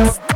Thanks.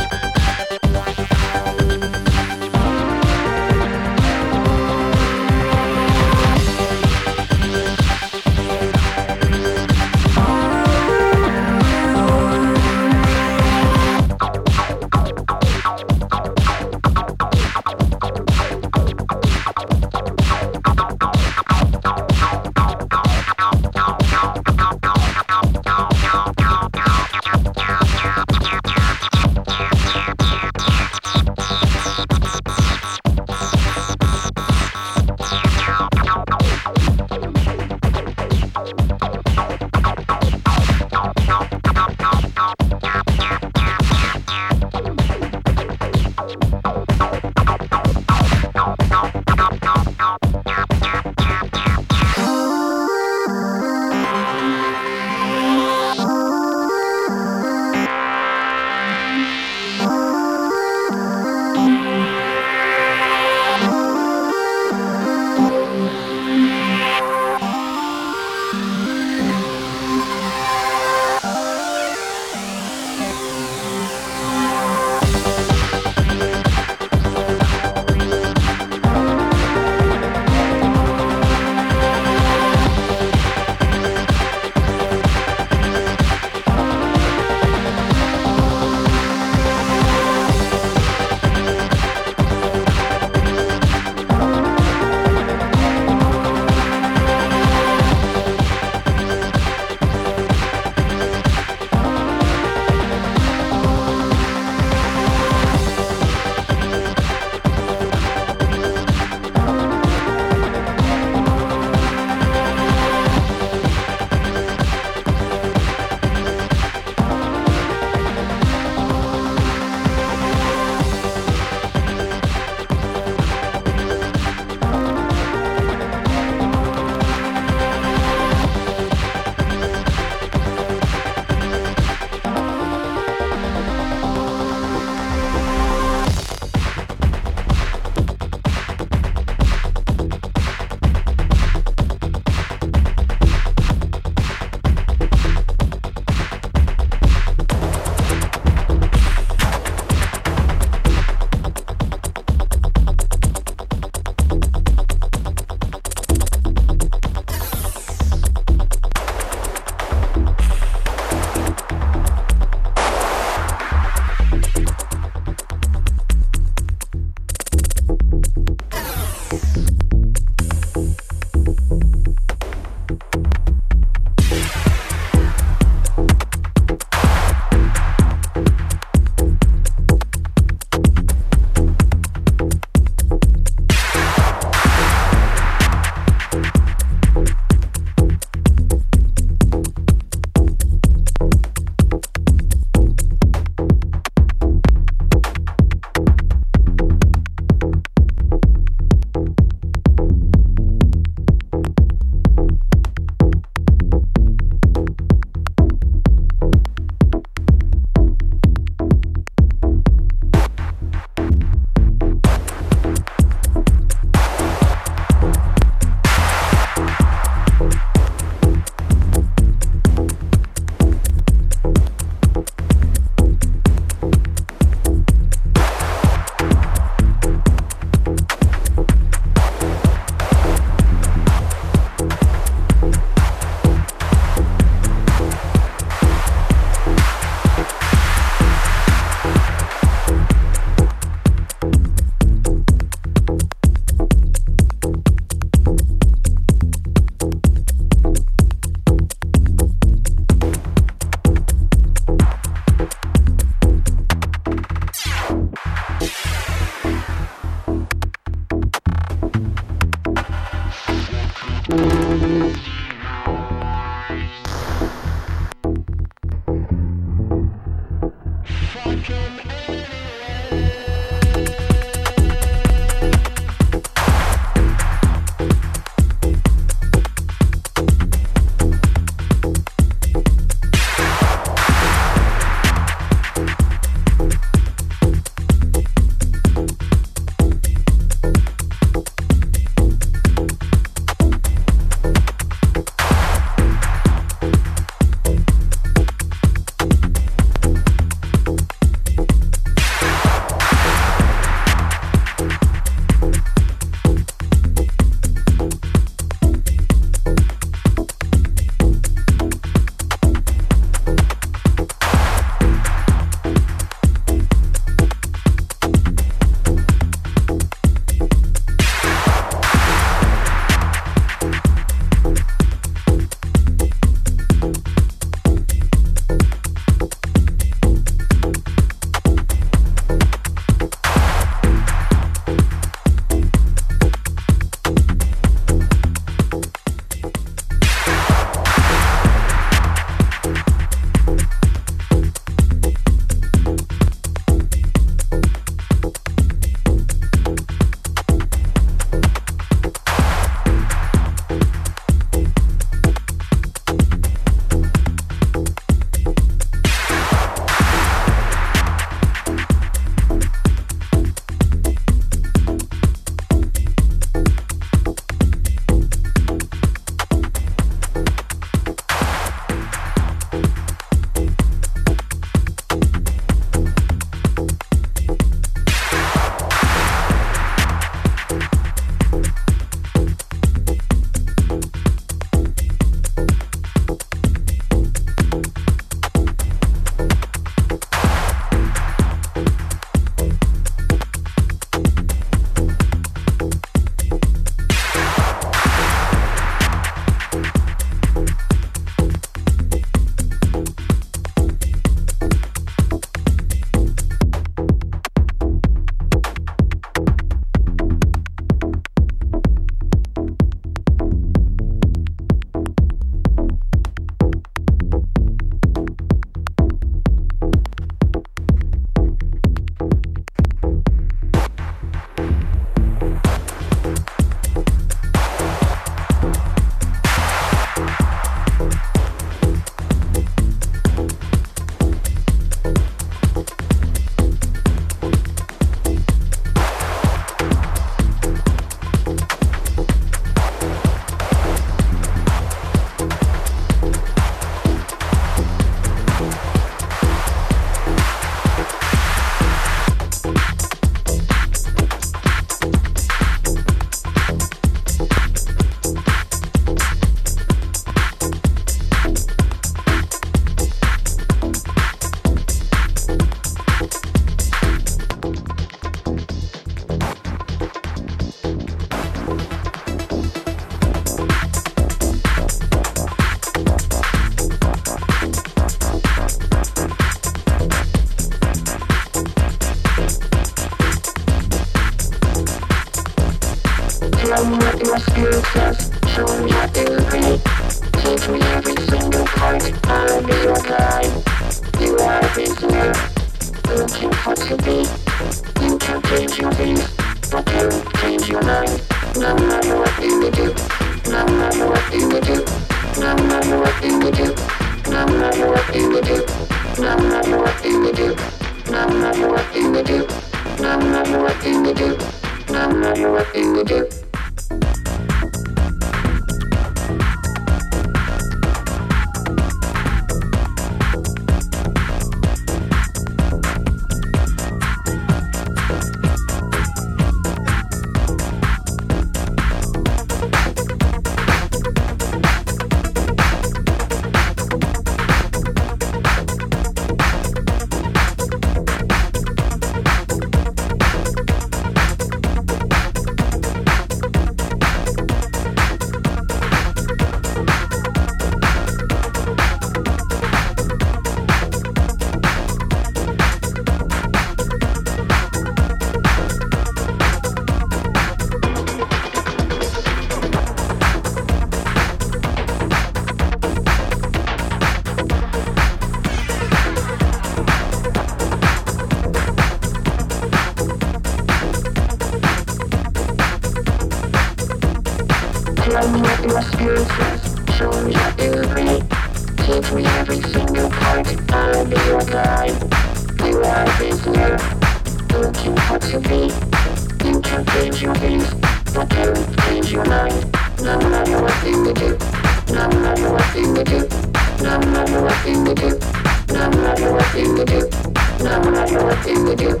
Now I'm not your thing to do.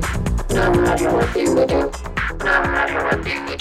Now I'm not your thing to do. Now I'm your thing.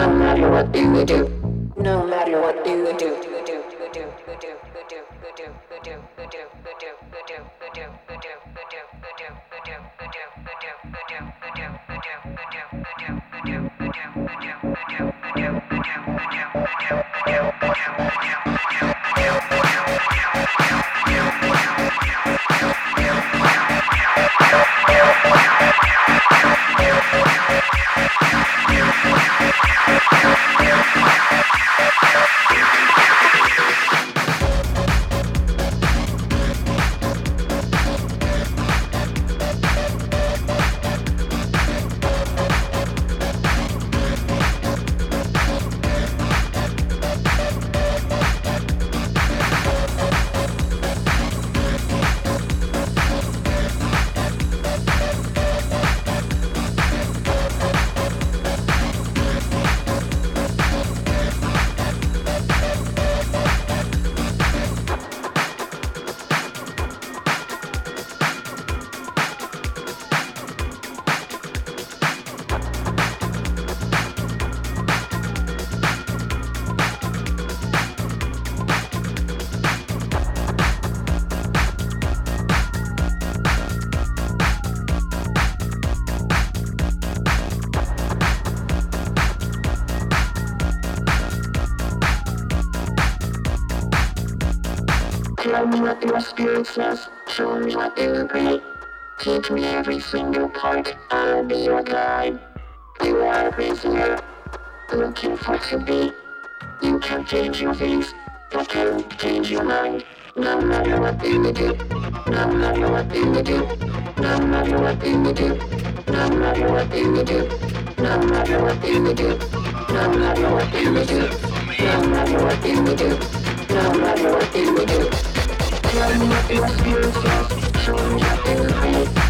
No matter what you do. No matter what you do. Yeah. your time. You are a prisoner, looking for to be. You can change your face, but can't change your mind. No matter what they you do, no matter what they you do, no matter what they you do, no matter what they you do, no matter what they you do, no matter what they you do, no matter what they you do, no matter what they you do. Tell me what spirit says, show me what.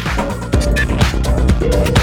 Thank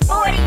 is 40.